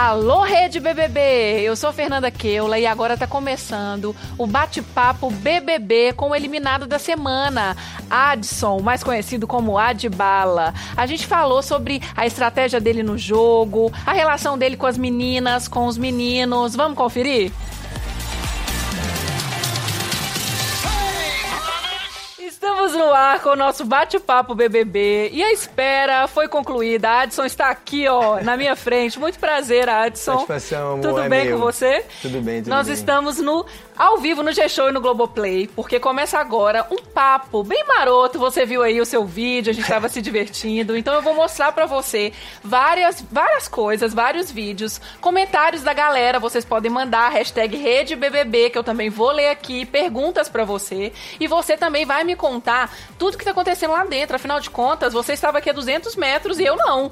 Alô, Rede BBB! Eu sou Fernanda Keula e agora tá começando o bate-papo BBB com o eliminado da semana, Adson, mais conhecido como Adbala. A gente falou sobre a estratégia dele no jogo, a relação dele com as meninas, com os meninos. Vamos conferir? Estamos no ar com o nosso bate-papo BBB e a espera foi concluída. A Adson está aqui, ó, na minha frente. Muito prazer, Adson. Satisfação, amor, Tudo é bem meu. com você? Tudo bem, tudo Nós bem. estamos no ao vivo no G-Show e no Globoplay, porque começa agora um papo bem maroto. Você viu aí o seu vídeo, a gente estava se divertindo. Então eu vou mostrar pra você várias, várias coisas, vários vídeos, comentários da galera. Vocês podem mandar hashtag RedeBBB, que eu também vou ler aqui, perguntas pra você. E você também vai me contar tudo que tá acontecendo lá dentro. Afinal de contas, você estava aqui a 200 metros e eu não.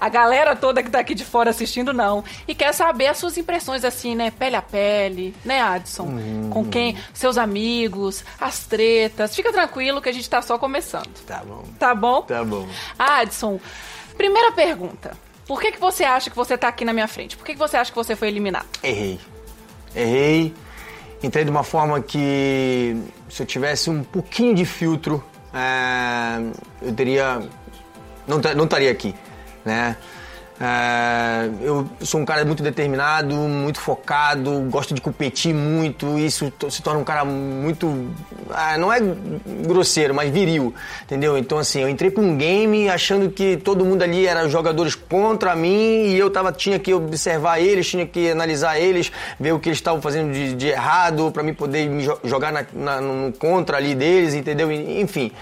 A galera toda que tá aqui de fora assistindo, não. E quer saber as suas impressões, assim, né? Pele a pele, né, Adson? Com quem? Seus amigos, as tretas. Fica tranquilo que a gente tá só começando. Tá bom. Tá bom? Tá bom. Adson, primeira pergunta. Por que, que você acha que você tá aqui na minha frente? Por que, que você acha que você foi eliminado? Errei. Errei. Entrei de uma forma que se eu tivesse um pouquinho de filtro, é, eu teria. Não não estaria aqui, né? É, eu sou um cara muito determinado, muito focado, gosto de competir muito. Isso se torna um cara muito. ah, não é grosseiro, mas viril, entendeu? Então, assim, eu entrei pra um game achando que todo mundo ali era jogadores contra mim e eu tava, tinha que observar eles, tinha que analisar eles, ver o que eles estavam fazendo de, de errado pra mim poder me jo- jogar na, na- no contra ali deles, entendeu? Enfim.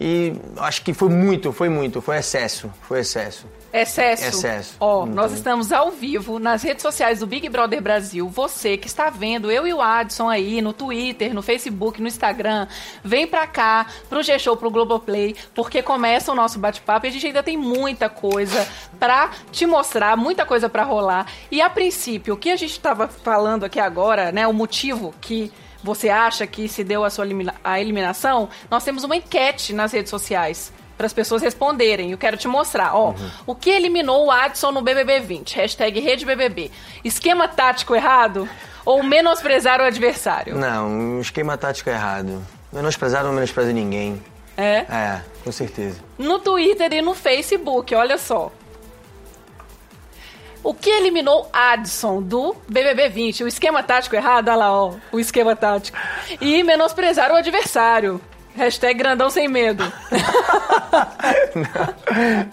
E acho que foi muito, foi muito, foi excesso, foi excesso. Excesso. Excesso. Ó, Então- nós estamos ao vivo nas redes sociais do Big Brother Brasil. Você que está vendo eu e o Adson aí no Twitter, no Facebook, no Instagram, vem pra cá, pro G-Show, pro Globoplay, porque começa o nosso bate-papo e a gente ainda tem muita coisa pra te mostrar, muita coisa pra rolar. E a princípio, o que a gente tava falando aqui agora, né, o motivo que você acha que se deu a sua elimina- a eliminação, nós temos uma enquete nas redes sociais para as pessoas responderem. Eu quero te mostrar. Ó, o que eliminou o Adson no BBB 20? Hashtag RedeBBB. Esquema tático errado ou menosprezar o adversário? Não, um esquema tático errado. Menosprezar não menospreza ninguém. É. É, com certeza. No Twitter e no Facebook, olha só. O que eliminou Adson do BBB 20? O esquema tático errado, olha lá, ó, o esquema tático. E menosprezar o adversário. Hashtag grandão sem medo.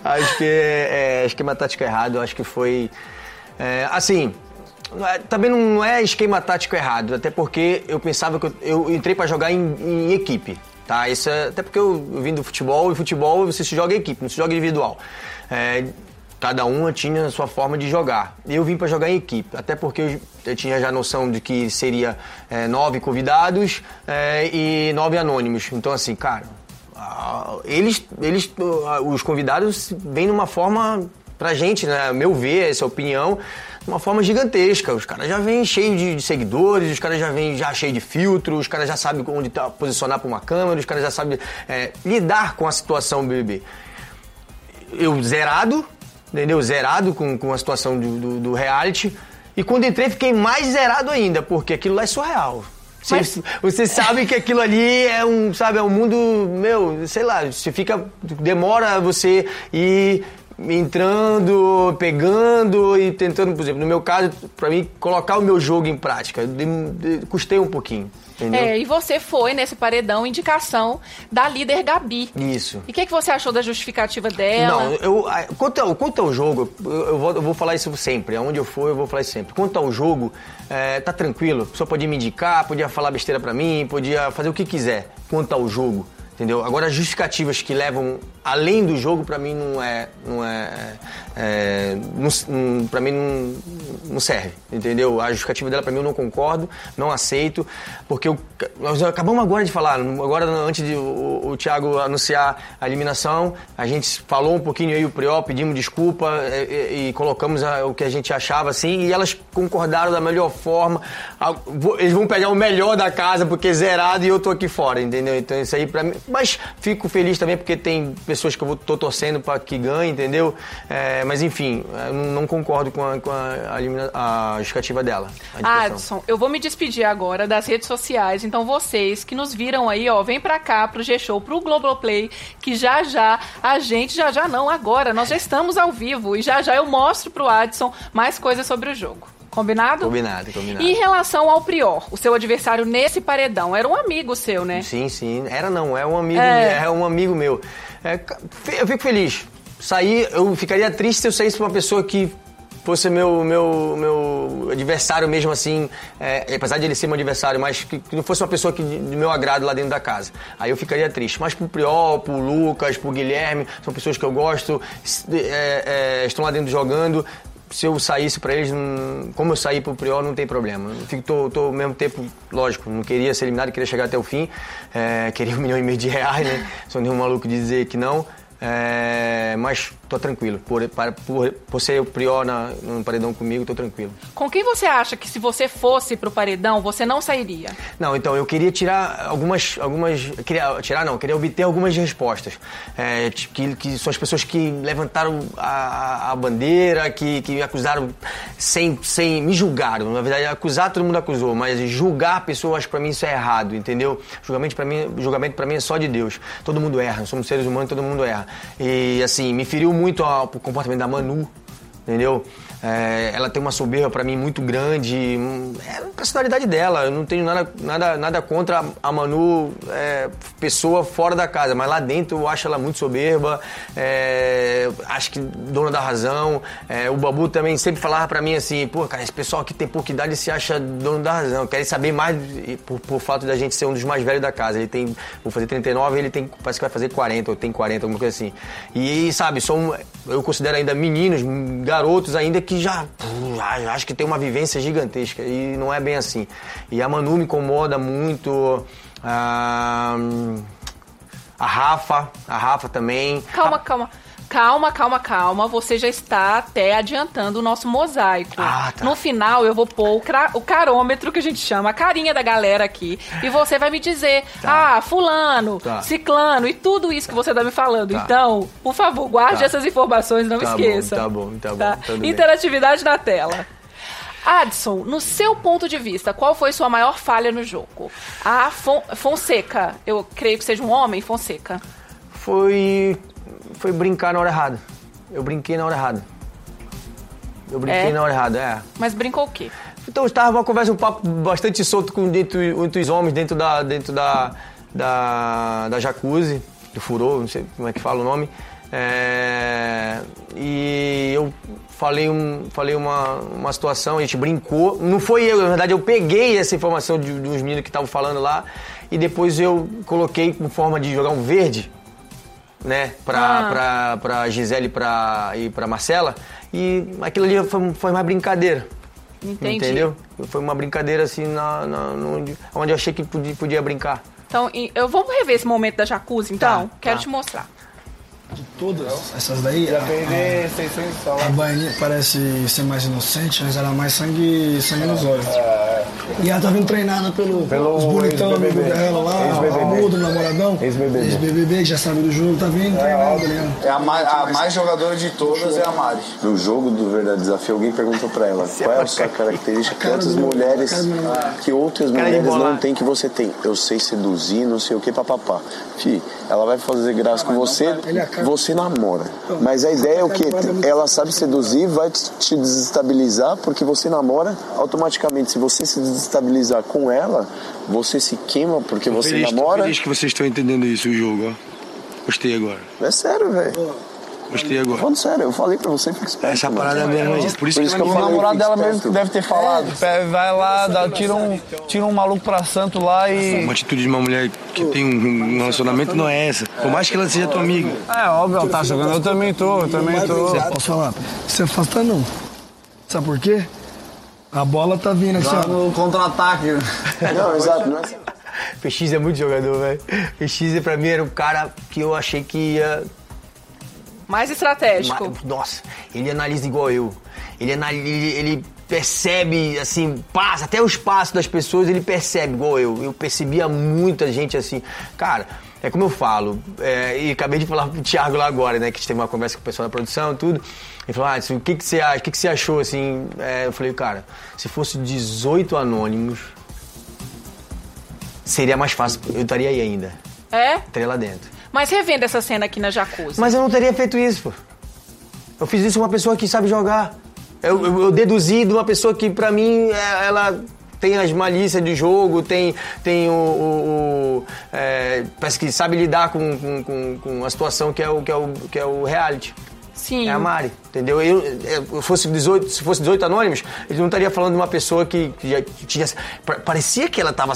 acho que é, é esquema tático errado, acho que foi. é, assim, é- também não é esquema tático errado, até porque eu pensava que eu, eu entrei pra jogar em, em equipe. Tá, isso é, até porque eu vim do futebol e futebol você se joga em equipe, não se joga individual. É, cada um tinha a sua forma de jogar. Eu vim pra jogar em equipe, até porque eu, eu tinha já noção de que seria é, nove convidados é, e nove anônimos. Então assim, cara, eles, eles, os convidados vêm numa forma pra gente, né? Meu ver, essa opinião, uma forma gigantesca. Os caras já vêm cheios de, de seguidores, os caras já vêm já cheios de filtros, os caras já sabem onde tá, posicionar pra uma câmera, os caras já sabem é, lidar com a situação BBB. Eu zerado, entendeu? Zerado com, com a situação do, do, do reality. E quando entrei, fiquei mais zerado ainda, porque aquilo lá é surreal. Você, Mas- você sabe que aquilo ali é um, sabe, é um mundo, meu, sei lá, você fica, demora você ir entrando, pegando e tentando, por exemplo, no meu caso, pra mim, colocar o meu jogo em prática, custei um pouquinho, entendeu? É, e você foi nesse paredão indicação da líder Gabi. Isso. E o que, que você achou da justificativa dela? Não, eu, quanto, ao, quanto ao jogo, eu, eu vou, eu vou falar isso sempre. Aonde eu for, eu vou falar isso sempre. Quanto ao jogo, é, tá tranquilo. A pessoa podia me indicar, podia falar besteira pra mim, podia fazer o que quiser. Quanto ao jogo, entendeu? Agora, as justificativas que levam além do jogo, pra mim, não é. Não é, é não, pra mim, não, não serve, entendeu? A justificativa dela para mim eu não concordo, não aceito, porque eu, nós acabamos agora de falar, agora antes de o, o Thiago anunciar a eliminação, a gente falou um pouquinho aí o Prió, pedimos desculpa e, e, e colocamos a, o que a gente achava assim, e elas concordaram da melhor forma. Eles vão pegar o melhor da casa porque é zerado e eu tô aqui fora, entendeu? Então isso aí para mim, mas fico feliz também porque tem pessoas que eu tô torcendo para que ganhem, entendeu? É, mas enfim, não concordo com a, com a, a justificativa dela. Adson, eu vou me despedir agora das redes sociais, então vocês que nos viram aí, ó, vem pra cá pro G-Show, pro Globoplay, que já já, a gente, já já não, agora, nós já estamos ao vivo e já já eu mostro pro Adson mais coisas sobre o jogo. Combinado? Combinado, combinado. E em relação ao Prior, o seu adversário nesse paredão, era um amigo seu, né? Sim, sim. Era não, é um amigo, é, é um amigo meu. É, eu fico feliz. Sair, eu ficaria triste se eu saísse pra uma pessoa que fosse meu, meu, meu adversário mesmo assim, é, apesar de ele ser meu adversário, mas que, que não fosse uma pessoa que, de meu agrado lá dentro da casa. Aí eu ficaria triste. Mas pro Priol, pro Lucas, pro Guilherme, são pessoas que eu gosto, é, é, estão lá dentro jogando. Se eu saísse para eles, como eu saí pro Priol, não tem problema. Eu fico, tô ao mesmo tempo, lógico, não queria ser eliminado, queria chegar até o fim. É, queria um milhão e meio de reais, né? Sou nenhum maluco de dizer que não. É, mas tô tranquilo. Por, por, por ser o prior na, no paredão comigo, tô tranquilo. Com quem você acha que se você fosse pro paredão, você não sairia? Não, então, eu queria tirar algumas. algumas queria tirar não, queria obter algumas respostas. É, que, que são as pessoas que levantaram a, a bandeira, que, que me acusaram sem, sem. me julgaram. Na verdade, acusar todo mundo acusou, mas julgar pessoas, para mim, isso é errado, entendeu? Julgamento para mim, julgamento pra mim é só de Deus. Todo mundo erra, somos seres humanos, todo mundo erra. E assim, me feriu muito o comportamento da Manu, entendeu? É, ela tem uma soberba para mim muito grande. É a personalidade dela. Eu não tenho nada, nada, nada contra a Manu, é, pessoa fora da casa, mas lá dentro eu acho ela muito soberba. É, acho que dona da razão. É, o Babu também sempre falava para mim assim: pô, cara, esse pessoal aqui tem pouca idade e se acha dono da razão. Querem saber mais por, por fato da gente ser um dos mais velhos da casa. Ele tem, vou fazer 39, ele tem, parece que vai fazer 40, ou tem 40, alguma coisa assim. E sabe, são, eu considero ainda meninos, garotos ainda que já, já acho que tem uma vivência gigantesca e não é bem assim. E a Manu me incomoda muito. Ah, a Rafa, a Rafa também. Calma, calma. Calma, calma, calma. Você já está até adiantando o nosso mosaico. Ah, tá. No final, eu vou pôr o, o, carômetro que a gente chama, a carinha da galera aqui. E você vai me dizer, tá. ah, fulano, tá. ciclano e tudo isso que você está me falando. Tá. Então, por favor, guarde tá. essas informações, não tá esqueça. Bom, tá bom, tá bom. Tá? Interatividade na tela. Adson, no seu ponto de vista, qual foi sua maior falha no jogo? A Fon Fonseca, eu creio que seja um homem, Fonseca. Foi foi brincar na hora errada. Eu brinquei na hora errada. Eu brinquei é? na hora errada, é. Mas brincou o quê? Então estava uma conversa, um papo bastante solto com dentro, entre os homens dentro da dentro da da, da jacuzzi, do furô, não sei como é que fala o nome. É, e eu falei, um, falei uma, uma situação, a gente brincou. Não foi eu, na verdade, eu peguei essa informação de, de uns meninos que estavam falando lá e depois eu coloquei como forma de jogar um verde né, pra, ah. pra, pra Gisele pra, e pra Marcela. E aquilo ali foi, foi mais brincadeira. Entendi. Entendeu? Foi uma brincadeira assim, na, na, no, onde eu achei que podia, podia brincar. Então, eu vamos rever esse momento da jacuzzi, então? Tá, Quero tá. te mostrar. De todas essas daí, a, a, a baianinha parece ser mais inocente, mas ela é mais sangue, sangue nos olhos. E ela tá vindo treinada pelo, pelos bonitão amigo dela lá, o mudo, namoradão. Ex-BBB. Ex-BBB, que já sabe do jogo, tá vindo é, treinada. É a, mais, a mais jogadora de todas é a Mari. No jogo do Verdade Desafio, alguém perguntou pra ela qual é a sua característica que outras mulheres, que outras mulheres não têm que você tem. Eu sei seduzir, não sei o que, papapá. Fih, ela vai fazer graça com você, você namora. Mas a ideia é o que? Ela sabe seduzir, vai te desestabilizar, porque você namora, automaticamente, se você se desestabilizar com ela, você se queima porque você feliz, namora. Tô feliz que vocês estão entendendo isso, o jogo, ó. Gostei agora. É sério, velho. Gostei agora. Falando sério, eu falei pra você, fica esperto. Essa parada mesmo. Por isso, por isso que, que, o namorado dela mesmo deve ter falado. É. Vai lá, dá, tira, um, tira um maluco pra santo lá e. Uma atitude de uma mulher que tem um relacionamento não é essa. Por mais que ela seja tua amiga. É, óbvio, ela tá jogando. Eu também tô, eu também tô. Posso falar? Você afasta não. Sabe por quê? A bola tá vindo aqui, ó. no contra-ataque. Não, exato, não é PX é muito jogador, velho. PX pra mim era um cara que eu achei que ia. Mais estratégico. Ma- Nossa, ele analisa igual eu. Ele, anali- ele, percebe, assim, passa, até o espaço das pessoas ele percebe igual eu. Eu percebia muita gente assim. Cara, é como eu falo, é, e acabei de falar pro Thiago lá agora, né? Que a gente teve uma conversa com o pessoal da produção e tudo. Ele falou, ah, assim, o que, que você acha? O que, que você achou, assim? É, eu falei, cara, se fosse 18 anônimos, seria mais fácil. Eu estaria aí ainda. É? Estaria lá dentro. Mas revendo essa cena aqui na Jacuzzi. Mas eu não teria feito isso, pô. Eu fiz isso com uma pessoa que sabe jogar. Eu, eu- eu deduzi de uma pessoa que, pra mim, é- ela tem as malícias de jogo, tem, tem o. o- o, é, parece que sabe lidar com, com, com a situação que é o, que é o, que é o reality. Sim. É a Mari, entendeu? Eu, eu fosse 18, se fosse 18 anônimos, ele não estaria falando de uma pessoa que, que tinha. pa- Parecia que ela estava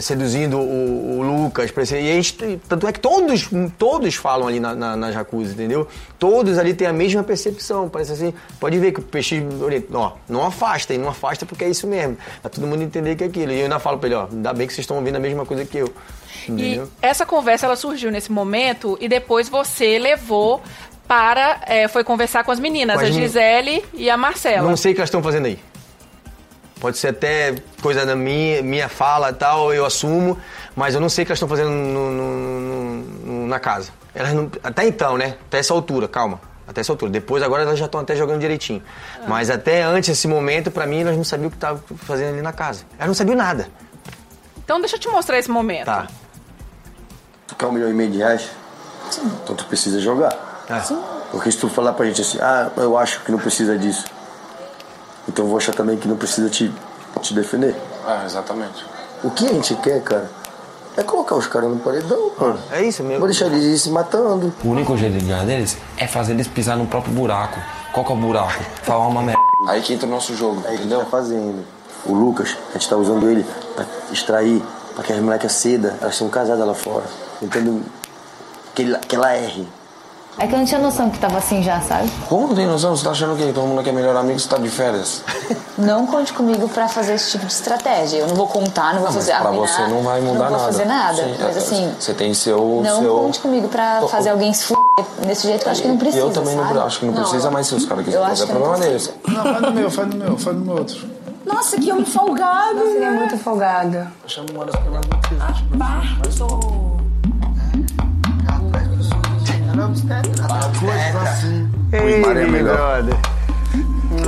seduzindo o, o Lucas. parecia- e a gente, tanto é que todos, todos falam ali na, na, na jacuzzi, entendeu? Todos ali têm a mesma percepção. Parece assim. Pode ver que o peixe. Ó, não afasta, e não afasta porque é isso mesmo. Pra todo mundo entender que é aquilo. E eu ainda falo pra ele, ó, ainda bem que vocês estão ouvindo a mesma coisa que eu. E Entendeu? essa conversa ela surgiu nesse momento e depois você levou para. é, foi conversar com as meninas, Com as a Gisele e a Marcela. Não sei o que elas estão fazendo aí. Pode ser até coisa da minha, minha fala e tal, eu assumo, mas eu não sei o que elas estão fazendo no- no- no- no- na casa. Elas não, até então, né? Até essa altura, calma. Até essa altura. Depois, agora elas já estão até jogando direitinho. Mas até antes desse momento, pra mim, elas não sabiam o que estavam fazendo ali na casa. Elas não sabiam nada. Então deixa eu te mostrar esse momento. Tá. Tu quer um milhão e meio de reais? Então tu precisa jogar. É. Porque se tu falar pra gente assim, ah, eu acho que não precisa disso. Então eu vou achar também que não precisa te, te defender. É, exatamente. O que a gente quer, cara, é colocar os caras no paredão, mano. É isso mesmo. Vou deixar eles ir se matando. O único jeito de ganhar deles é fazer eles pisar no próprio buraco. Qual que é o buraco? Falar uma merda. Aí que entra o nosso jogo, isso que a gente entendeu? tá fazendo. O Lucas, a gente tá usando ele pra extrair, pra que as molecas ceda, elas são casadas lá fora. Entendeu? Que, que ela erre. É que eu não tinha noção que tava assim já, sabe? Como não tem noção? Você tá achando que todo mundo aqui é melhor amigo, você tá de férias? Não conte comigo pra fazer esse tipo de estratégia. Eu não vou contar, não vou Não, mas fazer pra arruinar, você não vai mudar Não vou nada. fazer nada. Sim, mas é, assim, Você tem seu. não seu... conte comigo pra fazer alguém se f... desse jeito. Eu acho que não precisa. Eu também não sabe? acho que não precisa, mas se os caras eu quiserem fazer, é que não problema deles. Não, faz no meu, faz no meu, faz no meu outro. Nossa, que homem folgado. Nossa, ele é muito folgado. Chama uma das pelas notícias. Ei, Mari é melhor. brother.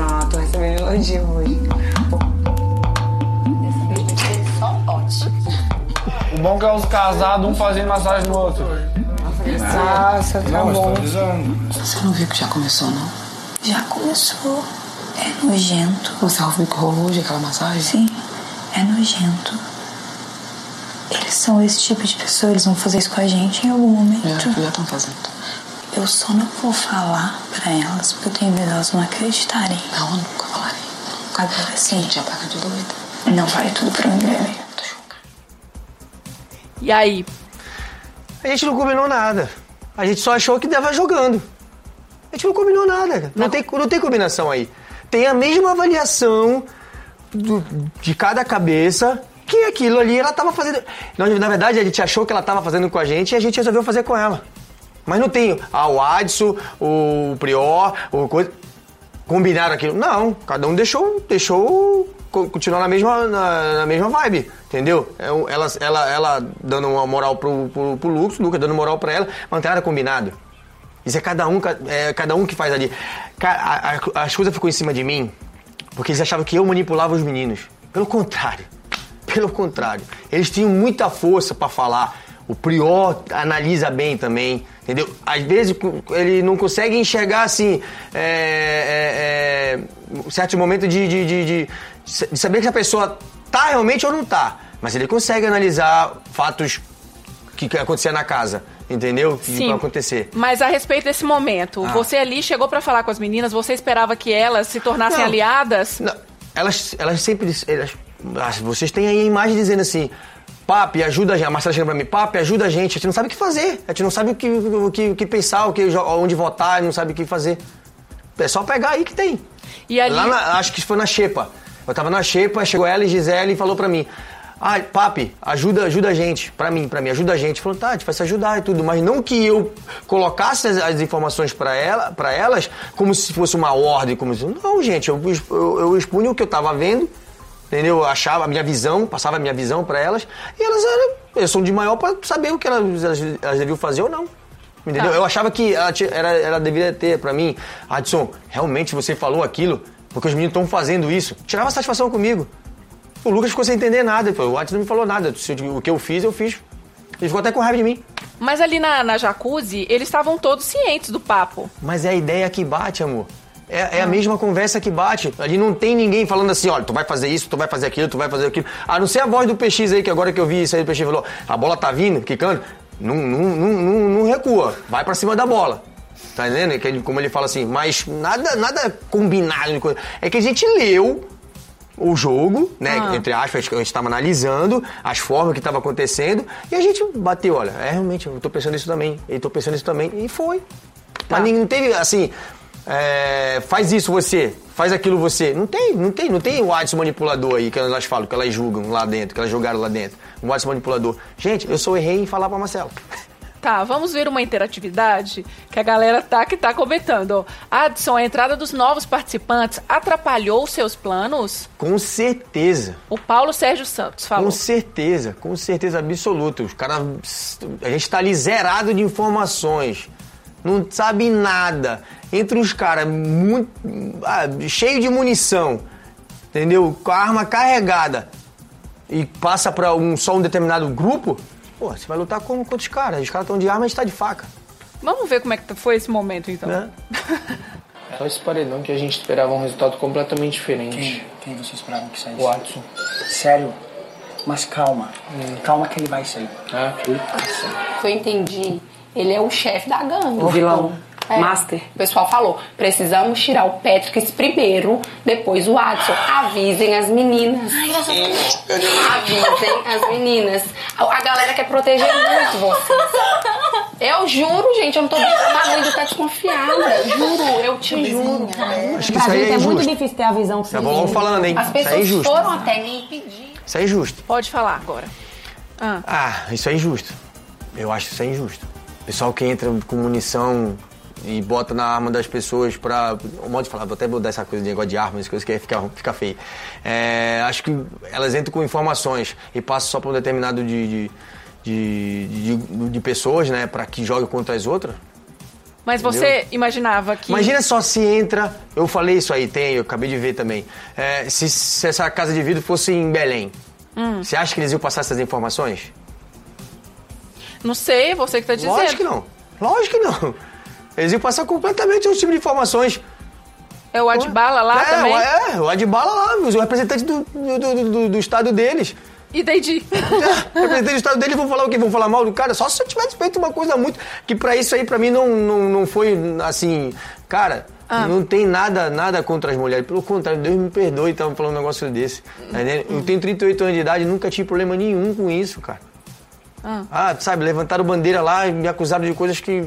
Ah, tô recebendo elogio hoje. O bom é que é os casados, um fazendo massagem no outro. Nossa, tá Não, tô bom. Você não viu que já começou, não? Já começou. É nojento. Você ouviu que rolou hoje aquela massagem? Sim, é nojento. Eles são esse tipo de pessoa, eles vão fazer isso com a gente em algum momento. Já estão fazendo. Eu só não vou falar pra elas, porque eu tenho medo delas não acreditarem. Não, eu nunca falarei. Agora sim. Já paga de doida. Não vale tudo pra mim, bebê. E aí? A gente não combinou nada. A gente só achou que dava jogando. A gente não combinou nada. cara. Não, tem, não tem combinação aí. Tem a mesma avaliação do- de cada cabeça que aquilo ali ela tava fazendo. Nós, na verdade, a gente achou que ela tava fazendo com a gente e a gente resolveu fazer com ela. Mas não tem ah, o Adson, o Prior, o coisa. Combinaram aquilo. Não, cada um deixou, deixou co- continuar na mesma, na, na mesma vibe, entendeu? É Ela, ela, ela dando uma moral pro, pro, pro o Lucas dando moral pra ela, mas não combinado. Isso é cada um, é cada um que faz ali. As coisas ficou em cima de mim porque eles achavam que eu manipulava os meninos. Pelo contrário. Pelo contrário. Eles tinham muita força pra falar. O Prior analisa bem também, entendeu? Às vezes ele não consegue enxergar assim, é, é, é, um certo momento de, de, de, de- de saber que a pessoa tá realmente ou não tá. Mas ele consegue analisar fatos que, que acontecia na casa, entendeu? Que Sim. vai acontecer. Mas a respeito desse momento, Ah. você ali chegou pra falar com as meninas, você esperava que elas se tornassem Não. aliadas? Não, elas, elas sempre. Elas, vocês têm aí a imagem dizendo assim. Papi, ajuda a gente. A Marcela chega pra mim, Papi, ajuda a gente. A gente não sabe o que fazer. A gente não sabe o que, o que, o que pensar, o que, onde votar, não sabe o que fazer. É só pegar aí que tem. E ali... Lá na- acho que foi na Xepa. Eu tava na Xepa, chegou ela e Gisele e falou pra mim. Ah, papi, ajuda, ajuda a gente, pra mim, pra mim, ajuda a gente. Falou, tá, a gente vai se ajudar e tudo, mas não que eu colocasse as, as informações pra, ela, pra elas como se fosse uma ordem, como se... Não, gente, eu, eu, eu expunha o que eu tava vendo, entendeu? Eu achava a minha visão, passava a minha visão pra elas, e elas eram, elas são de maior pra saber o que elas, elas, elas deviam fazer ou não. Entendeu? Tá. Eu achava que ela, tinha- era, ela deveria ter pra mim, Adson, realmente você falou aquilo, porque os meninos estão fazendo isso. Tirava satisfação comigo. O Lucas ficou sem entender nada. O Adson não me falou nada. Eu- O que eu fiz, eu fiz. Ele ficou até com raiva de mim. Mas ali na, na jacuzzi, eles estavam todos cientes do papo. Mas é a ideia que bate, amor. É, é a mesma conversa que bate. Ali não tem ninguém falando assim, olha, tu vai fazer isso, tu vai fazer aquilo, tu vai fazer aquilo. A não ser a voz do PX aí, que agora que eu vi isso aí, o PX falou, a bola tá vindo, quicando, não, não, não, não, não recua, vai pra cima da bola. Tá entendendo? Que ele- Como ele fala assim, mas nada, nada combinado. É que a gente leu o jogo, né? Ah. Entre aspas, a gente estava analisando as formas que estava acontecendo e a gente bateu, olha, é realmente, eu tô pensando isso também, eu tô pensando isso também, e foi. Tá. Mas não teve assim, é, faz isso você, faz aquilo você. Não tem, não tem, não tem o Adson manipulador aí que elas falam, que elas julgam lá dentro, que elas jogaram lá dentro. O Adson manipulador. Gente, eu só errei em falar pra Marcelo. Tá, vamos ver uma interatividade que a galera tá que tá comentando. Adson, a entrada dos novos participantes atrapalhou os seus planos? Com certeza. O Paulo Sérgio Santos falou. Com certeza, com certeza absoluta. Os caras. A gente tá ali zerado de informações. Não sabe nada. Entre os caras muito. ah, cheio de munição. Entendeu? Com a arma carregada. E passa pra um, só um determinado grupo. Pô, você vai lutar com, com os caras. Os caras estão de arma e a gente tá de faca. Vamos ver como é que foi esse momento, então. Né? Só esse paredão que a gente esperava um resultado completamente diferente. Quem, quem você esperava que saísse? O Watson. Sério? Mas calma. Calma que ele vai sair. Sair. que eu entendi, ele é o chefe da gangue. O vilão. É. Master. O pessoal falou, precisamos tirar o Patrick primeiro, depois o Adson. Avisem as meninas. Avisem as meninas. A, galera quer proteger muito vocês. Eu juro, gente, eu não tô bagulho tá desconfiada. Juro, eu te juro. Acho que Pra gente é é muito difícil ter a visão que Tá você bom, tem. vamos falando, hein? As Isso aí é pessoas injusto. foram até me impedir. Isso é injusto. Pode falar agora. Ah. Ah, isso é injusto. Eu acho isso é injusto. Pessoal que entra com munição e bota na arma das pessoas pra. Um modo de falar, vou até mudar essa coisa de negócio de armas, coisa que fica, fica feio. É, acho que elas entram com informações e passam só pra um determinado de, de, de, de- de pessoas, né, pra que jogue contra as outras. Mas Entendeu? você imaginava que. Imagina só se entra. Eu falei isso aí, tem, eu acabei de ver também. É, se, se essa casa de vidro fosse em Belém, Hum. você acha que eles iam passar essas informações? Não sei, você que tá dizendo. Lógico que não. Lógico que não. Eles iam passar completamente outro tipo de informações. É o Adbala lá é, também? o- É, o Adbala lá, os representantes do, do, do, do- do estado deles. Entendi. É, representantes do estado deles vão falar o quê? Vão falar mal do cara? Só se eu tivesse feito uma coisa muito... Que pra isso aí, pra mim, não, não, não foi, assim... Cara, Ah. não tem nada, nada contra as mulheres. Pelo contrário, Deus me perdoe estar falando um negócio desse. Tá entendendo? Eu tenho 38 anos de idade e nunca tive problema nenhum com isso, cara. Ah. Ah, sabe, levantaram bandeira lá e me acusaram de coisas que,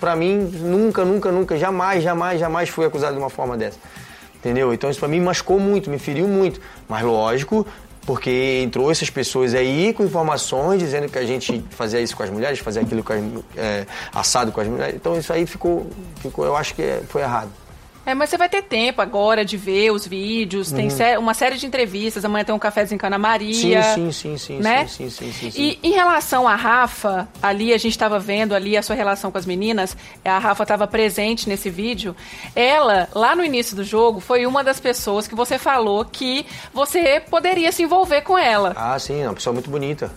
pra mim, nunca, nunca, nunca, jamais, jamais, jamais fui acusado de uma forma dessa. Entendeu? Então isso pra mim machucou muito, me feriu muito. Mas lógico, porque entrou essas pessoas aí com informações dizendo que a gente fazia isso com as mulheres, fazia aquilo com as, é, assado com as mulheres. Então isso aí ficou, ficou eu acho que é- foi errado. É, mas você vai ter tempo agora de ver os vídeos, tem Uhum. sé- uma série de entrevistas, amanhã tem um cafezinho com a Ana Maria. Sim, sim, sim, sim, né? sim, sim, sim, sim, sim. E em relação à Rafa, ali a gente estava vendo ali a sua relação com as meninas, a Rafa estava presente nesse vídeo. Ela, lá no início do jogo, foi uma das pessoas que você falou que você poderia se envolver com ela. Ah, sim, é uma pessoa muito bonita.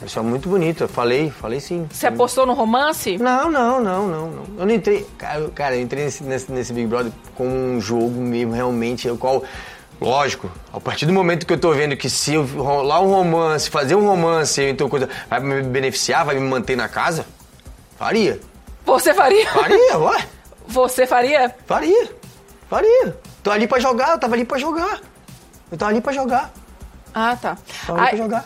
Uma pessoa muito bonita. Falei, falei sim. Você apostou no romance? Não, não, não, não, não. Eu não entrei. Cara, eu- eu entrei nesse, nesse, Big Brother com um jogo mesmo, realmente, o qual. Lógico, a partir do momento que eu tô vendo que se eu rolar um romance, fazer um romance, então coisa, vai me beneficiar, vai me manter na casa, faria. Você faria? Faria, ué. Você faria? Faria. Faria. Tô ali pra jogar, eu tava ali pra jogar. Eu tava ali pra jogar. Ah, tá. Tava ali Aí- pra jogar.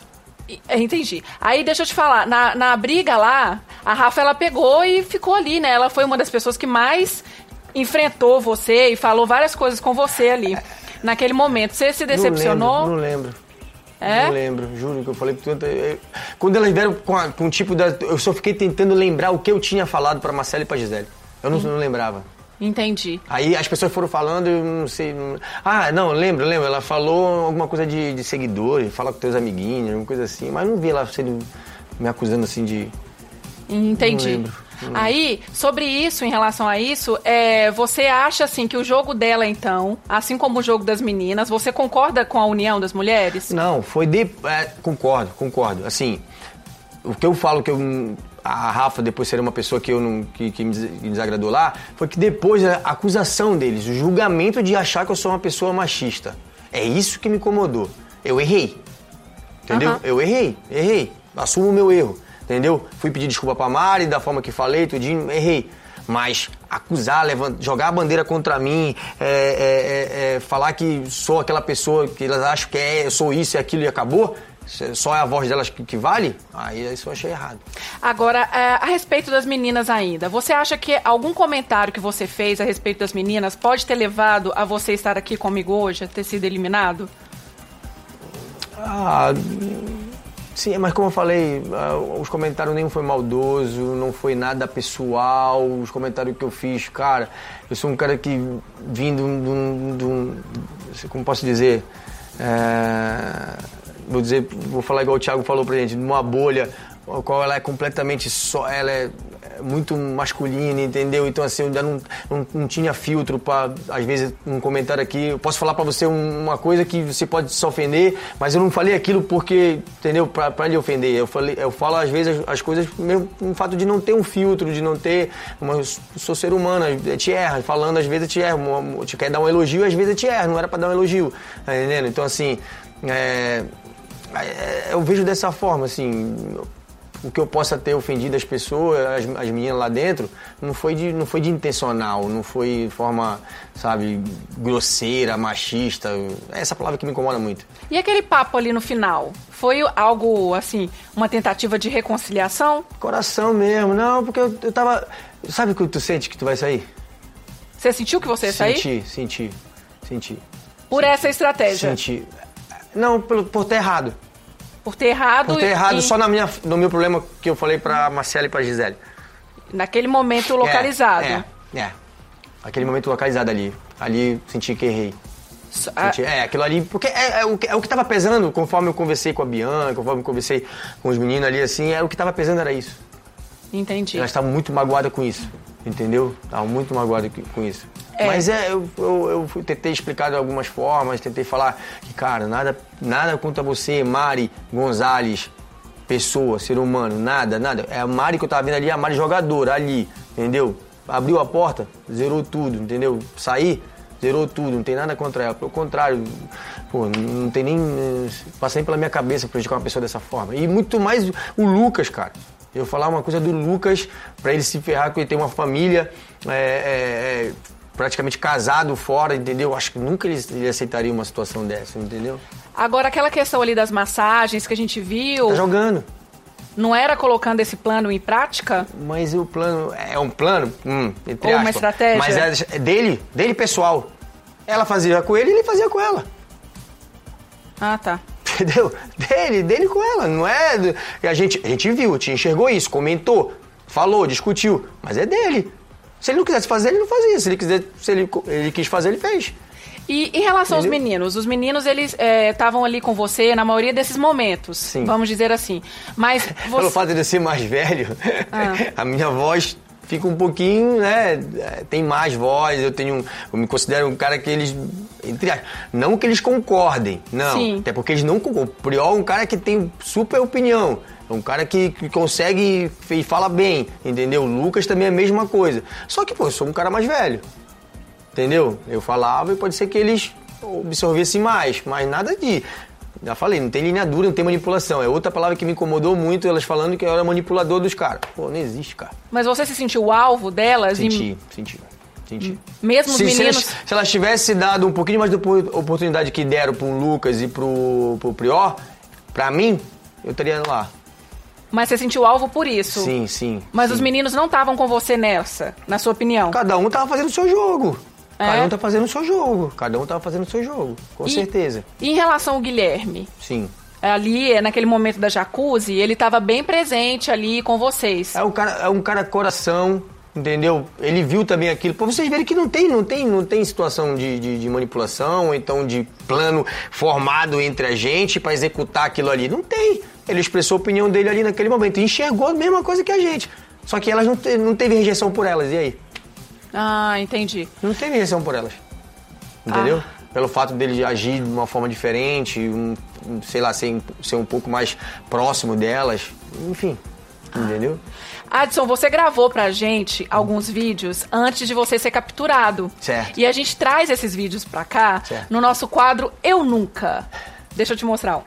É, Entendi. Aí deixa eu te falar, na, na briga lá, a Rafa ela pegou e ficou ali, né? Ela foi uma das pessoas que mais enfrentou você e falou várias coisas com você ali, naquele momento. Você se decepcionou? Não lembro. Não lembro. É? Não lembro, juro que eu falei tudo. Quando elas vieram com, a, com o tipo da. Eu só fiquei tentando lembrar o que eu tinha falado pra Marcela e pra Gisele. Eu não, hum. não lembrava. Entendi. Aí as pessoas foram falando, eu não sei. Não... Ah, não, lembro, lembro. Ela falou alguma coisa de, de seguidores, fala com teus amiguinhos, alguma coisa assim. Mas não vi ela sendo, me acusando assim de. Entendi. Não lembro. Aí, sobre isso, em relação a isso, é, você acha assim que o jogo dela, então, assim como o jogo das meninas, você concorda com a união das mulheres? Não, foi de. É, concordo, concordo. Assim, o que eu falo que eu. A Rafa depois seria uma pessoa que eu não que, que me desagradou lá, foi que depois a acusação deles, o julgamento de achar que eu sou uma pessoa machista. É isso que me incomodou. Eu errei. Entendeu? Uhum. Eu errei, errei. Assumo o meu erro entendeu? Fui pedir desculpa pra Mari da forma que falei, tudinho, errei. Mas acusar, levantar, jogar a bandeira contra mim, é, é, é, é, falar que sou aquela pessoa que elas acham que é, eu sou isso e aquilo e acabou, só é a voz delas que, que, vale, aí isso eu achei errado. Agora, é, a respeito das meninas ainda, você acha que algum comentário que você fez a respeito das meninas pode ter levado a você estar aqui comigo hoje, a ter sido eliminado? Ah, Sim, mas como eu falei, ah, os comentários nenhum foi maldoso, não foi nada pessoal, os comentários que eu fiz, cara, eu sou um cara que vindo de um, de um como posso dizer, é, vou dizer, vou falar igual o Thiago falou pra gente, numa bolha, a qual ela é completamente só, ela é muito masculina, entendeu? Então, assim, eu ainda não, não, não tinha filtro para, às vezes, um comentário aqui. Eu posso falar para você uma coisa que você pode se ofender, mas eu não falei aquilo porque, entendeu? Para lhe ofender. Eu, falei, eu falo, às vezes, as, as coisas, mesmo no fato de não ter um filtro, de não ter. Uma, eu sou ser humano, eu te erra. Falando, às vezes, eu te erro. Te quer dar um elogio, às vezes, eu te erro. Não era para dar um elogio, tá entendendo? Então, assim. É, é eu vejo dessa forma, assim o que eu possa ter ofendido as pessoas, as, as meninas lá dentro, não foi, de, não foi de intencional, não foi de forma, sabe, grosseira, machista. É essa palavra que me incomoda muito. E aquele papo ali no final? Foi algo, assim, uma tentativa de reconciliação? Coração mesmo, não, porque eu, eu tava. Sabe o que tu sente que tu vai sair? Você sentiu que você ia sair? Senti, senti, senti. Por senti. essa estratégia? Senti. Não, por, por ter errado. Por ter errado. Por ter errado e... só na minha, no meu problema que eu falei pra Marcela e pra Gisele. Naquele momento localizado. É, é. é. Aquele momento localizado ali. Ali senti que errei. Senti, é, aquilo ali. Porque é, é, o, é o que tava pesando, conforme eu conversei com a Bianca, conforme eu conversei com os meninos ali, assim, era o que tava pesando era isso. Entendi. Elas estavam muito magoadas com isso. Entendeu? Estavam muito magoadas com isso. É. Mas é, eu, eu, eu, tentei explicar de algumas formas, tentei falar que, cara, nada, nada contra você, Mari Gonzalez, pessoa, ser humano, nada, nada. É a Mari que eu tava vendo ali, a Mari jogadora, ali, entendeu? Abriu a porta, zerou tudo, entendeu? Saí, zerou tudo, não tem nada contra ela. Pelo contrário, pô, não tem nem. Passa nem pela minha cabeça prejudicar uma pessoa dessa forma. E muito mais o Lucas, cara. Eu falar uma coisa do Lucas, para ele se ferrar, que ele tem uma família. É, é, é praticamente casado fora, entendeu? Acho que nunca ele, ele aceitaria uma situação dessa, entendeu? Agora, aquela questão ali das massagens que a gente viu. Tá jogando. Não era colocando esse plano em prática? Mas o plano. É um plano? Hum, entre Ou aspas, uma estratégia? Mas é, é dele, dele pessoal. Ela fazia com ele e ele fazia com ela. Ah, tá. Entendeu? Dele, dele com ela. Não é. A gente, a gente viu, te enxergou isso, comentou, falou, discutiu. Mas é dele. Se ele não quisesse fazer, ele não fazia. Se ele, quiser, se ele, ele quis fazer, ele fez. E em relação aos meninos, os meninos eles estavam é, ali com você na maioria desses momentos, Sim. vamos dizer assim. Mas você... pelo fato de eu ser mais velho, ah. a minha voz fica um pouquinho, né? Tem mais voz. Eu tenho, eu me considero um cara que eles, entre não que eles concordem, não. Sim. Até porque eles não concordam. O Priol é um cara que tem super opinião. É um cara que, que consegue e fala bem, entendeu? O Lucas também é a mesma coisa. Só que, pô, eu sou um cara mais velho. Entendeu? Eu falava e pode ser que eles absorvessem mais, mas nada de. Já falei, não tem linha dura, não tem manipulação. É outra palavra que me incomodou muito, elas falando que eu era manipulador dos caras. Pô, não existe, cara. Mas você se sentiu o alvo delas? Senti, e... senti. Senti. Mesmo os se, meninos... Se elas, se elas tivessem dado um pouquinho mais de oportunidade que deram pro Lucas e pro, pro Prior, pra mim, eu estaria lá. Mas você sentiu alvo por isso? Sim, sim. Mas sim. os meninos não estavam com você nessa, na sua opinião? Cada um tava fazendo o seu jogo. É? Cada um tá fazendo o seu jogo. Cada um tava fazendo o seu jogo, com E- certeza. E em relação ao Guilherme? Sim. Ali, naquele momento da jacuzzi, ele estava bem presente ali com vocês. É um cara, é um cara coração, entendeu? Ele viu também aquilo. Pra vocês verem que não tem, não tem, não tem situação de, de, de manipulação, ou então de plano formado entre a gente pra executar aquilo ali. Não tem. Ele expressou a opinião dele ali naquele momento. E enxergou a mesma coisa que a gente. Só que elas não, te, não teve rejeição por elas. E aí? Ah, entendi. Não teve rejeição por elas. Entendeu? Pelo fato dele agir de uma forma diferente, um, um, sei lá, ser, ser um pouco mais próximo delas. Enfim. Entendeu? Adson, você gravou pra gente alguns vídeos antes de você ser capturado. Certo. E a gente traz esses vídeos pra cá Certo. no nosso quadro Eu Nunca. Deixa eu te mostrar um.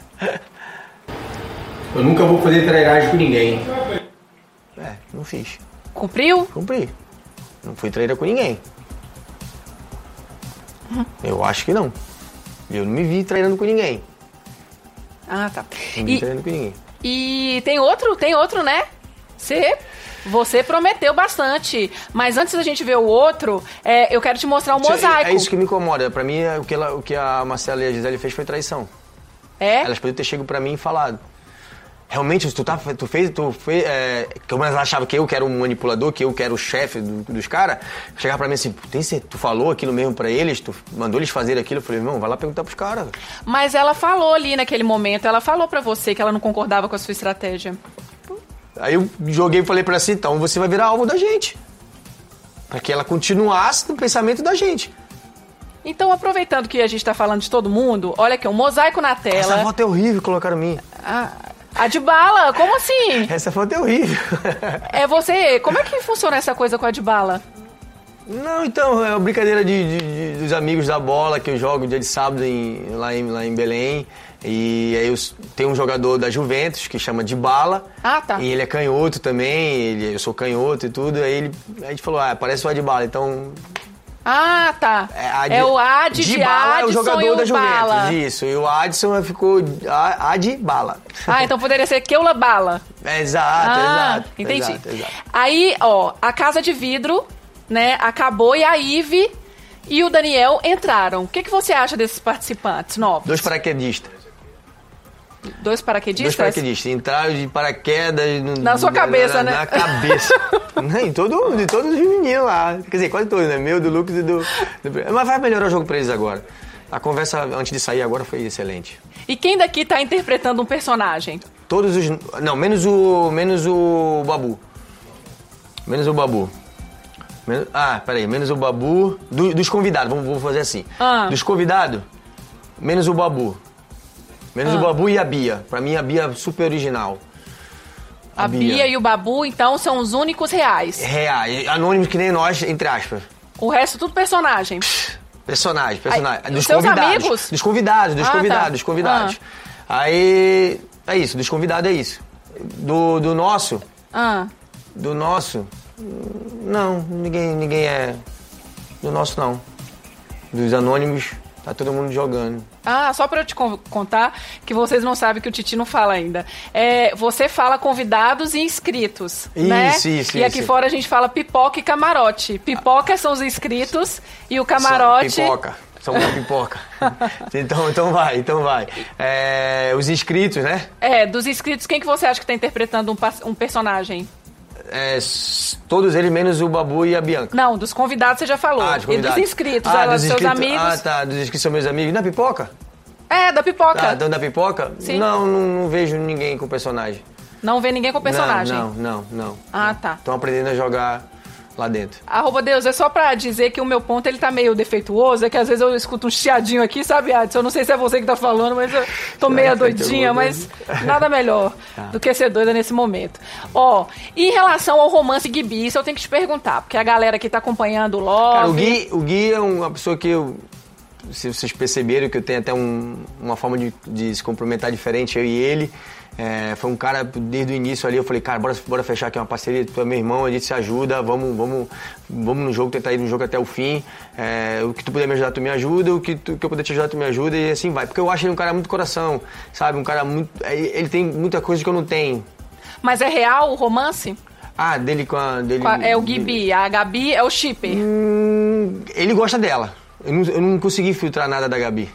Eu nunca vou fazer trairagem com ninguém. É, não fiz. Cumpriu? Cumpri. Não fui traíra com ninguém. Eu acho que não. Eu não me vi trairando com ninguém. Ah, tá. Não me vi E, trairando com ninguém. e tem outro, tem outro, né? Você, você prometeu bastante. Mas antes da gente ver o outro, é, eu quero te mostrar um mosaico. É isso que me incomoda. Pra mim, é o que, ela- o que a Marcela e a Gisele fez foi traição. É? Elas poderiam ter chegado pra mim e falado. Realmente, tu, tá, tu fez, tu fez, é, como elas achavam que eu que era um manipulador, que eu que era o chefe do- dos caras, chegar pra mim assim, tem tu falou aquilo mesmo pra eles, tu mandou eles fazer aquilo, eu falei, irmão, vai lá perguntar pros caras. Mas ela falou ali naquele momento, ela falou pra você que ela não concordava com a sua estratégia. Aí eu joguei e falei pra ela assim, então você vai virar alvo da gente. Pra que ela continuasse no pensamento da gente. Então, aproveitando que a gente tá falando de todo mundo, olha aqui, um mosaico na Essa tela. foto é horrível que colocaram em mim. Ah, a de bala, como assim? Essa foto é horrível. É você. Como é que funciona essa coisa com a de bala? Não, então, é uma brincadeira de, de- de- dos amigos da bola que eu jogo dia de sábado em- lá, em, lá em Belém. E aí eu tem um jogador da Juventus que chama de Bala. Ah, tá. E ele é canhoto também, ele, eu sou canhoto e tudo. Aí ele, a gente falou, ah, parece o Adbala, então... Ah, tá. É, Ad- É o Ad de, Bala é o Adson jogador o da Juventus, Bala. isso. E o Adson ficou A- Adbala. Ah, então poderia ser Keula Bala. É, exato, ah, exato. entendi. exato, exato. Aí, ó, a Casa de Vidro, né, acabou e a Ive e o Daniel entraram. O que, que você acha desses participantes novos? Dois paraquedistas. Dois paraquedistas? Dois paraquedistas. Entraram de paraquedas... no- Na sua cabeça, na, né? Na cabeça. Em todo, de todos os meninos lá. Quer dizer, quase todos, né? Meu, do Lucas e do, do... Mas vai melhorar o jogo pra eles agora. A conversa antes de sair agora foi excelente. E quem daqui tá interpretando um personagem? Todos os... Não, menos o... Menos o Babu. Menos o Babu. Menos- ah, peraí. Menos o Babu... do- dos convidados, vamos, vamos fazer assim. Ah. Dos convidados, menos o Babu. Menos Ah. o Babu e a Bia. Pra mim, a Bia é super original. A, Bia. e o Babu, então, são os únicos reais. Reais. Anônimos que nem nós, entre aspas. O resto, tudo personagem. Personagem, personagem. Ai, dos os seus convidados. amigos? Dos convidados, dos Ah, convidados, tá. dos convidados. Aí. É isso, dos convidados é isso. Do, do nosso. Ah, Do nosso. Não, ninguém, ninguém é. Do nosso não. Dos anônimos, tá todo mundo jogando. Ah, só pra eu te con- contar que vocês não sabem que o Titi não fala ainda. É, você fala convidados e inscritos, né? Isso, isso, E aqui isso. fora a gente fala pipoca e camarote. Pipoca são os inscritos e o camarote... Pipoca. São uma pipoca. então, então vai, então vai. É, os inscritos, né? É, dos inscritos, quem que você acha que tá interpretando um, um personagem? É, todos eles menos o Babu e a Bianca. Não, dos convidados você já falou. Ah, de e dos inscritos, ah, ela, dos seus inscritos. amigos. Ah, tá. Dos inscritos são meus amigos. Na pipoca? É, da pipoca. Ah, então da pipoca? Sim. Não, não, não vejo ninguém com personagem. Não vê ninguém com personagem. Não, não, não. não. Ah, tá. Estão aprendendo a jogar lá dentro. Arroba Deus, é só pra dizer que o meu ponto ele tá meio defeituoso, é que às vezes eu escuto um chiadinho aqui, sabe, Adson? Eu não sei se é você que tá falando, mas eu tô meio doidinha, mas nada melhor Tá. do que ser doida nesse momento. Ó, em relação ao romance Gibi, isso eu tenho que te perguntar, porque a galera que tá acompanhando o Love... Cara, o Gui, o Gui é uma pessoa que eu. Se vocês perceberam que eu tenho até um- uma forma de, de se cumprimentar diferente, eu e ele. É, foi um cara, desde o início ali, eu falei, cara, bora, bora fechar aqui uma parceria, tu é meu irmão, a gente se ajuda, vamos, vamos, vamos no jogo, tentar ir no jogo até o fim. É, o que tu puder me ajudar, tu me ajuda, o que, tu- que eu puder te ajudar, tu me ajuda, e assim vai. Porque eu acho ele um cara muito coração, sabe? Um cara muito. é, Ele tem muita coisa que eu não tenho. Mas é real o romance? Ah, dele com a. Dele, Com a- É o Gibi, a Gabi é o shipper. Hum, ele gosta dela. Eu não, eu não consegui filtrar nada da Gabi.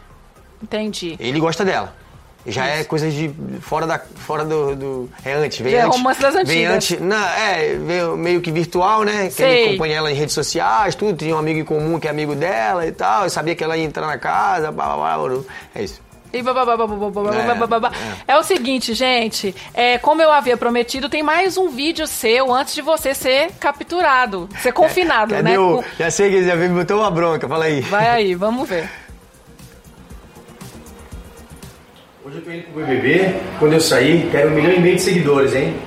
Entendi. Ele gosta dela. Já é coisa de. fora, da, fora do, do- É antes, vem Já é antes. romance das Vem antigas. antes. Não, é, veio meio que virtual, né? Que Sei. ele acompanha ela em redes sociais, tudo. Tinha um amigo em comum que é amigo dela e tal. Eu sabia que ela ia entrar na casa, blá, blá, blá. É isso. E É. É o seguinte, gente, é, como eu havia prometido, tem mais um vídeo seu antes de você ser capturado, ser confinado, Cadê né? o. Já sei que ele já me botou uma bronca, fala aí. Vai aí, vamos ver. Hoje eu tô indo pro BBB. Quando eu sair, quero um milhão e meio de seguidores, hein?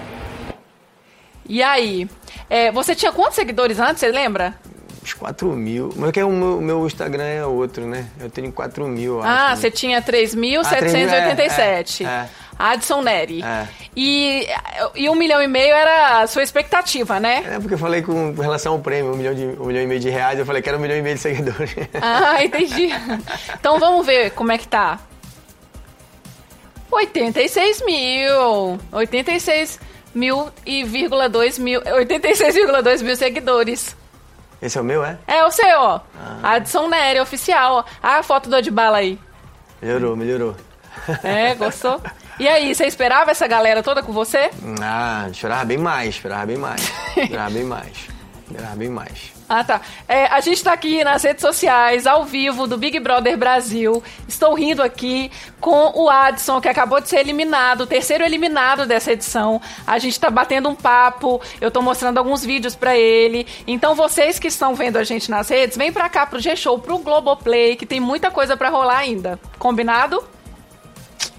E aí, é, você tinha quantos seguidores antes, você lembra? Uns 4 mil. Mas é que o meu, meu Instagram é outro, né? Eu tenho 4 mil, eu Ah, acho. você tinha Ah, 3.787. é, é, Adson Neri. É. E, e um milhão e meio era a sua expectativa, né? É porque eu falei com relação ao prêmio, um milhão, de, um milhão e meio de reais, eu falei que era um milhão e meio de seguidores. Ah, entendi. Então vamos ver como é que tá. 86 mil. 86 mil e vírgula 2 mil. 86,2 mil seguidores. Esse é o meu, é? É o seu, ó. Ah. Adson Nery, oficial. ó. Ah, a foto do Adbala aí. Melhorou, melhorou. É, gostou? E aí, você esperava essa galera toda com você? Ah, chorava bem mais, esperava bem mais. Esperava bem mais. Esperava bem mais. Ah, tá. É, a gente tá aqui nas redes sociais, ao vivo, do Big Brother Brasil. Estou rindo aqui com o Adson, que acabou de ser eliminado, o terceiro eliminado dessa edição. A gente tá batendo um papo, eu tô mostrando alguns vídeos pra ele. Então, vocês que estão vendo a gente nas redes, vem pra cá pro G-Show, pro Globoplay, que tem muita coisa pra rolar ainda. Combinado?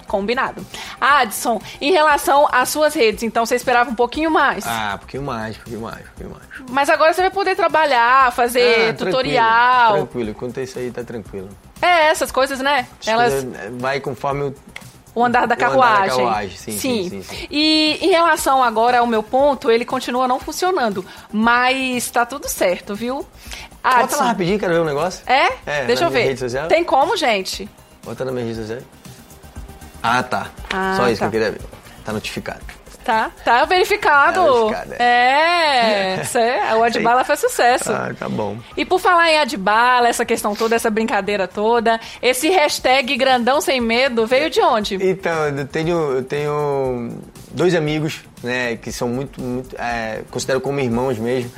Combinado. Adson, em relação às suas redes, então você esperava um pouquinho mais. Ah, um pouquinho mais, um pouquinho mais, um pouquinho mais. Mas agora você vai poder trabalhar, fazer Ah, tutorial. Tranquilo, tranquilo, quanto isso aí tá tranquilo. É, essas coisas, né? As Elas. eh, Vai conforme o. O andar da o andar da carruagem. carruagem, sim, sim, sim, sim. E em relação agora ao meu ponto, ele continua não funcionando. Mas tá tudo certo, viu? Bota Adson. lá rapidinho, quero ver um negócio. É? É, Deixa eu ver. Tem como, gente? Bota na minha rede social. Ah, tá. Ah, Só isso tá. que eu queria ver. Tá notificado. Tá, tá verificado. Tá verificado, é. Cê- o Adbala faz sucesso. Ah, tá bom. E por falar em Adbala, essa questão toda, essa brincadeira toda, esse hashtag grandão sem medo veio de onde? Então, eu tenho, eu tenho dois amigos, né, que são muito, muito é, considero como irmãos mesmo.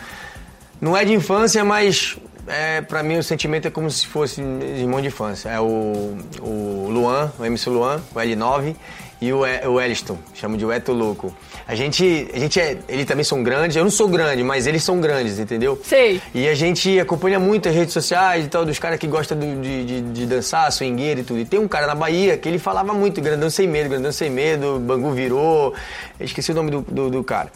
Não é de infância, mas é, para mim o sentimento é como se fosse irmão de infância. É o, o Luan, o MC Luan, o L9, e o, o Elliston, chamo de Eto Louco. A gente, a gente é, eles também são grandes, eu não sou grande, mas eles são grandes, entendeu? Sei. E a gente acompanha muito as redes sociais e tal, dos caras que gostam do- de, de, de dançar, swingueiro e tudo. E tem um cara na Bahia que ele falava muito, grandão sem medo, grandão sem medo, Bangu virou, esqueci o nome do, do, do cara.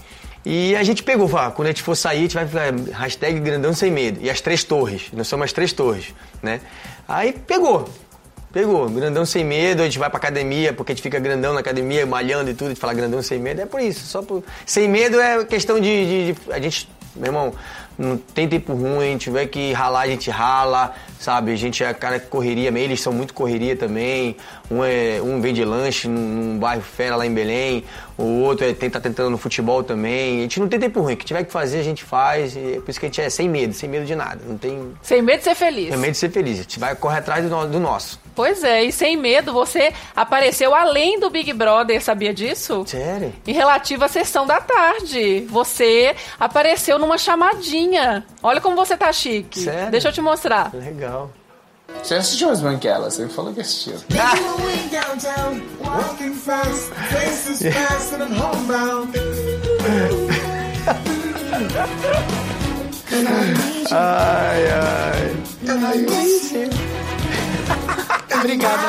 E a gente pegou, falou, ah, quando a gente for sair, a gente vai ficar hashtag grandão sem medo. E as três torres, nós somos as três torres, né? Aí pegou. Pegou, grandão sem medo, a gente vai pra academia, porque a gente fica grandão na academia, malhando e tudo, a gente fala grandão sem medo, é por isso, só por... Sem medo é questão de, de- de- A gente, meu irmão, não tem tempo ruim, tiver que ralar, a gente rala, sabe? A gente é cara que correria, eles são muito correria também, um, é, um vende lanche num, num bairro fera lá em Belém, o outro é, tenta tentando no futebol também, a gente não tem tempo ruim, o que tiver que fazer a gente faz, e é por isso que a gente é sem medo, sem medo de nada, não tem... Sem medo de ser feliz. Tem medo de ser feliz, a gente vai correr atrás do, do nosso. Pois é, e sem medo, você apareceu além do Big Brother, sabia disso? Sério? Em relativo à sessão da tarde. Você apareceu numa chamadinha. Olha como você tá chique. Sério? Deixa eu te mostrar. Legal. Você assistiu as branquelas? Você falou que assistiu. Ai, ai. Obrigada.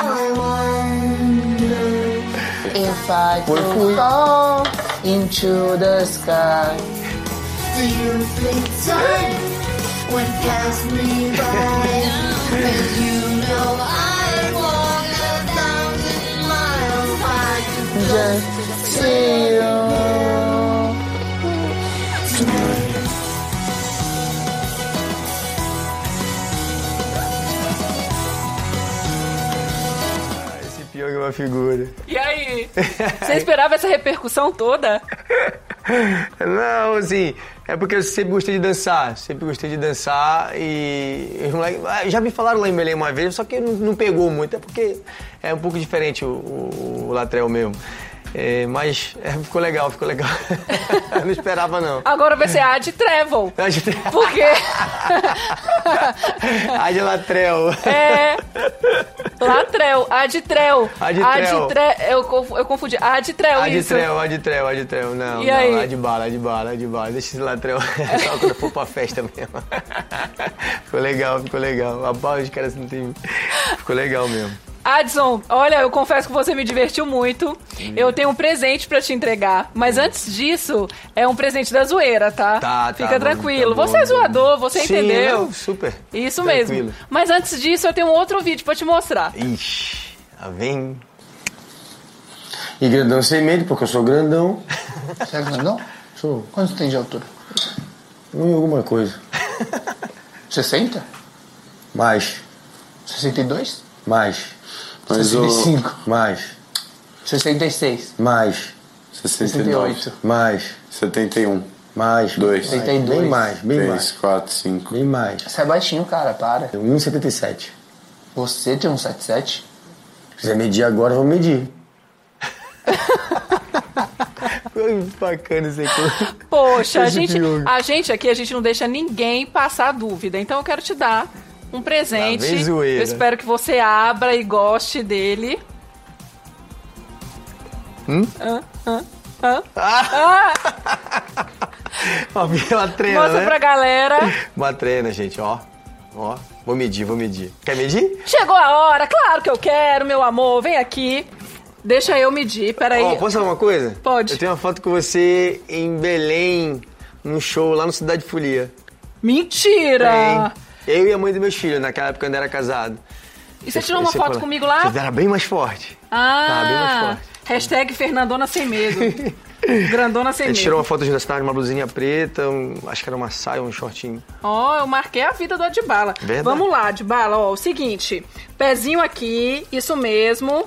If I could fall into the sky. Do you think time would pass me by? You know I walk a thousand miles by Just to see you. Esse pior que uma figura. E aí? Você esperava essa repercussão toda? Não, assim, é porque eu sempre gostei de dançar, sempre gostei de dançar e ah, já me falaram lá em Belém uma vez, só que não, pegou muito, é porque é um pouco diferente o, o, o mesmo. É, mas é, ficou legal, ficou legal. Eu não esperava não. Agora vai ser a de Travel. Ad Por quê? Ad Latrell. É. Latrel, Aditrel. Aditrel. Aditre- Eu, conf- eu confundi. Aditrel, isso. Adtrel, Adtrel, Adtrel. Não, E não, aí? Adbala, Adbala, Adbala. Deixa esse Latrel só quando for pra festa mesmo. ficou legal, ficou legal. Rapaz, os caras não tem... Ficou legal mesmo. Adson, olha, eu confesso que você me divertiu muito. Eu tenho um presente pra te entregar. Mas antes disso, é um presente da zoeira, tá? Tá, tá Fica bom, tranquilo. tá bom, você é tá zoador, você Sim, entendeu. não, super. Isso Tranquilo. mesmo. Mas antes disso, eu tenho um outro vídeo pra te mostrar. Ixi, lá vem. E grandão sem medo, porque eu sou grandão. Você é grandão? Sou. Quanto você tem de altura? Um e alguma coisa. 60? Mais. 62? Mais. Mas o- 65? Mais. 66? Mais. 69. Mais. 71. Mais. 2. Bem mais, bem 3, mais. 4, 5. Bem mais. Você é baixinho, cara, para. 1,77. Você tem um 77? Se quiser medir agora, eu vou medir. Foi bacana isso aqui. Poxa, a gente, a gente aqui, a gente não deixa ninguém passar dúvida. Então eu quero te dar um presente. Zoeira. Eu espero que você abra e goste dele. Hum? Hã? Hã? Ah! Ah! Ó, ela treina, Mostra né? pra galera. Uma treina, gente, ó. Ó, vou medir, vou medir. Quer medir? Chegou a hora, claro que eu quero, meu amor. Vem aqui. Deixa eu medir, peraí. Ó, posso falar uma coisa? Pode. Eu tenho uma foto com você em Belém, num show lá no Cidade Folia. Mentira! Tem. Eu e a mãe dos meus filhos, naquela época quando era casado. E você tirou uma foto falou- comigo lá? Você era bem mais forte. Tá, bem mais Ah, forte. hashtag Fernandona sem medo. Grandona sem A gente medo. tirou uma foto junto, assim, uma blusinha preta, um- acho que era uma saia, um shortinho. Ó, eu marquei a vida do Adbala. Verdade. Vamos lá, Adbala, ó, o seguinte. Pezinho aqui, isso mesmo.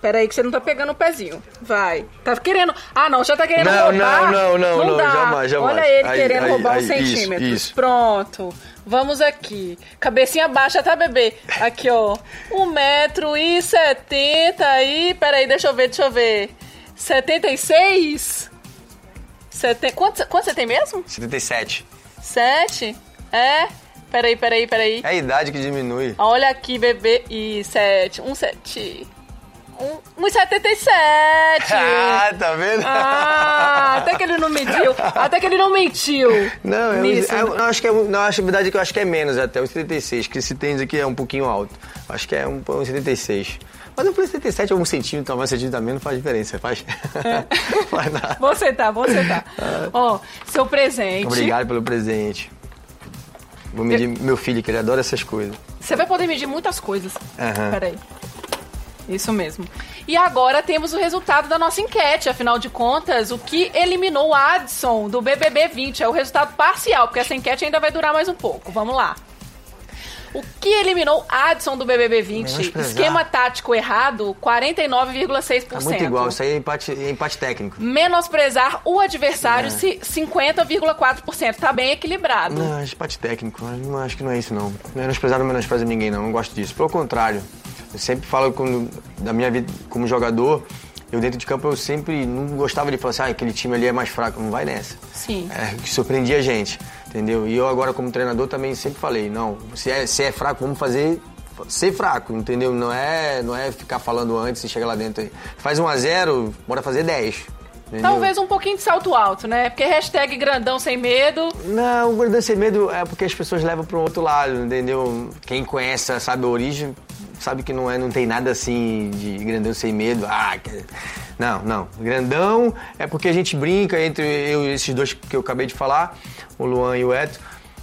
Peraí que você não tá pegando o pezinho. Vai. Tá querendo... Ah, não, já tá querendo Não, roubar? não, não, não, não, dá. jamais, jamais. Olha ele Aí, querendo aí, roubar aí, os isso, centímetros. isso. Pronto. Vamos aqui. Cabecinha baixa, tá, bebê? Aqui, ó. Um metro e setenta aí. Peraí, deixa eu ver, deixa eu ver. Setenta e seis? Seten... Quanto, quanto você tem mesmo? 77. Sete? É? Peraí, peraí, peraí. É a idade que diminui. Olha aqui, bebê. E sete. Um sete. Um, um setenta e sete. Ah, tá vendo? Ah, até que ele não mediu. Até que ele não mentiu. Não, eu, Nisso. eu, eu acho que é, não, acho, a verdade é que eu acho que é menos até, um 76, que esse tênis aqui é um pouquinho alto. Acho que é um, um 76. Mas depois 77 ou um centímetro, mais centímetro a menos, não faz diferença, faz? Não faz nada. Você tá, você tá. Ó, seu presente. Obrigado pelo presente. Vou medir meu filho, que ele adora essas coisas. Você vai poder medir muitas coisas. Aham. Peraí. Isso mesmo. E agora temos o resultado da nossa enquete. Afinal de contas, o que eliminou o Adson do BBB 20 é o resultado parcial, porque essa enquete ainda vai durar mais um pouco. Vamos lá. O que eliminou Adson do BBB 20? Menosprezar. Esquema tático errado, 49,6%. É muito igual, isso aí é empate, é empate técnico. Menosprezar o adversário, É. ci- 50,4%. Tá bem equilibrado. Não, é empate técnico, mas não acho que não é isso não. Menosprezar não menospreza ninguém não, não gosto disso. Pelo contrário, eu sempre falo quando, da minha vida como jogador, eu dentro de campo eu sempre não gostava de falar assim, ah, aquele time ali é mais fraco, não vai nessa. Sim. É, que surpreendia a gente, entendeu? E eu agora como treinador também sempre falei, não, se é, se é fraco, vamos fazer ser fraco, entendeu? Não é, não é ficar falando antes e chegar lá dentro. aí. Faz 1 a 0 bora fazer 10. entendeu? Talvez um pouquinho de salto alto, né? Porque hashtag grandão sem medo. Não, o Gordão Sem Medo é porque as pessoas levam para um outro lado, entendeu? Quem conhece, sabe a origem, sabe que não, é, não tem nada assim de grandão sem medo. Ah, não, não. Grandão é porque a gente brinca entre eu e esses dois que eu acabei de falar, o Luan e o Eto,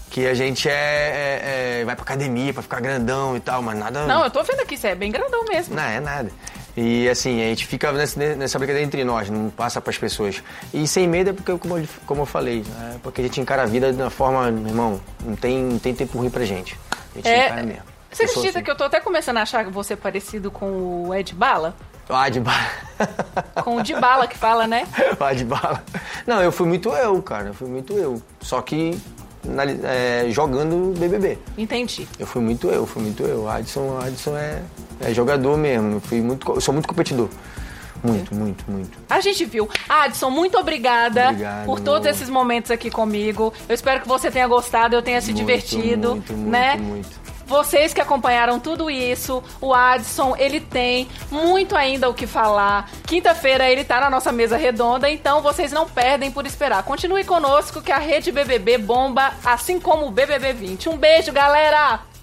que a gente é, é- é- vai pra academia pra ficar grandão e tal, mas nada. Não, eu tô vendo aqui, você é bem grandão mesmo. Não, é nada. E assim, a gente fica nessa, nessa brincadeira entre nós, não passa pras pessoas. E sem medo é porque, como eu, como eu falei, é porque a gente encara a vida de uma forma, meu irmão, não tem, não tem tempo ruim pra gente. A gente encara É, mesmo. Você acredita assim. que eu tô até começando a achar você parecido com o Ed Bala? Ah, de bala. Com o de bala que fala, né? Ah, de bala. Não, eu fui muito eu, cara. Eu fui muito eu. Só que na- é, jogando BBB. Entendi. Eu fui muito eu, fui muito eu. Adson, Adson é, é jogador mesmo. Eu, fui muito, eu sou muito competidor. Muito, muito, muito. A gente viu. Adson, muito obrigada Obrigado, por todos amor. esses momentos aqui comigo. Eu espero que você tenha gostado, eu tenha se Muito, divertido, muito, muito, né? muito. Vocês que acompanharam tudo isso, o Adson, ele tem muito ainda o que falar. Quinta-feira ele tá na nossa mesa redonda, então vocês não perdem por esperar. Continue conosco que a rede BBB bomba, assim como o BBB 20. Um beijo, galera!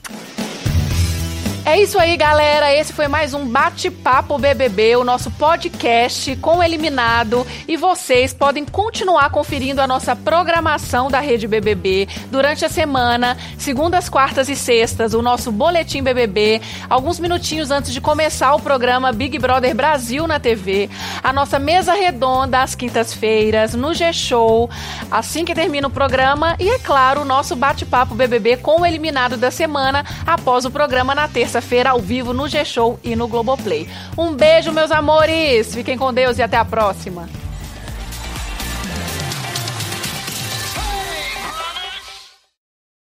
É isso aí, galera. Esse foi mais um Bate-Papo BBB, o nosso podcast com eliminado. E vocês podem continuar conferindo a nossa programação da Rede BBB durante a semana, segundas, quartas e sextas, o nosso Boletim BBB, alguns minutinhos antes de começar o programa Big Brother Brasil na TV, a nossa mesa redonda às quintas-feiras, no G-Show, assim que termina o programa, e é claro, o nosso Bate-Papo BBB com o eliminado da semana após o programa na terça-feira ao vivo no G-Show e no Globoplay. Um beijo, meus amores! Fiquem com Deus e até a próxima!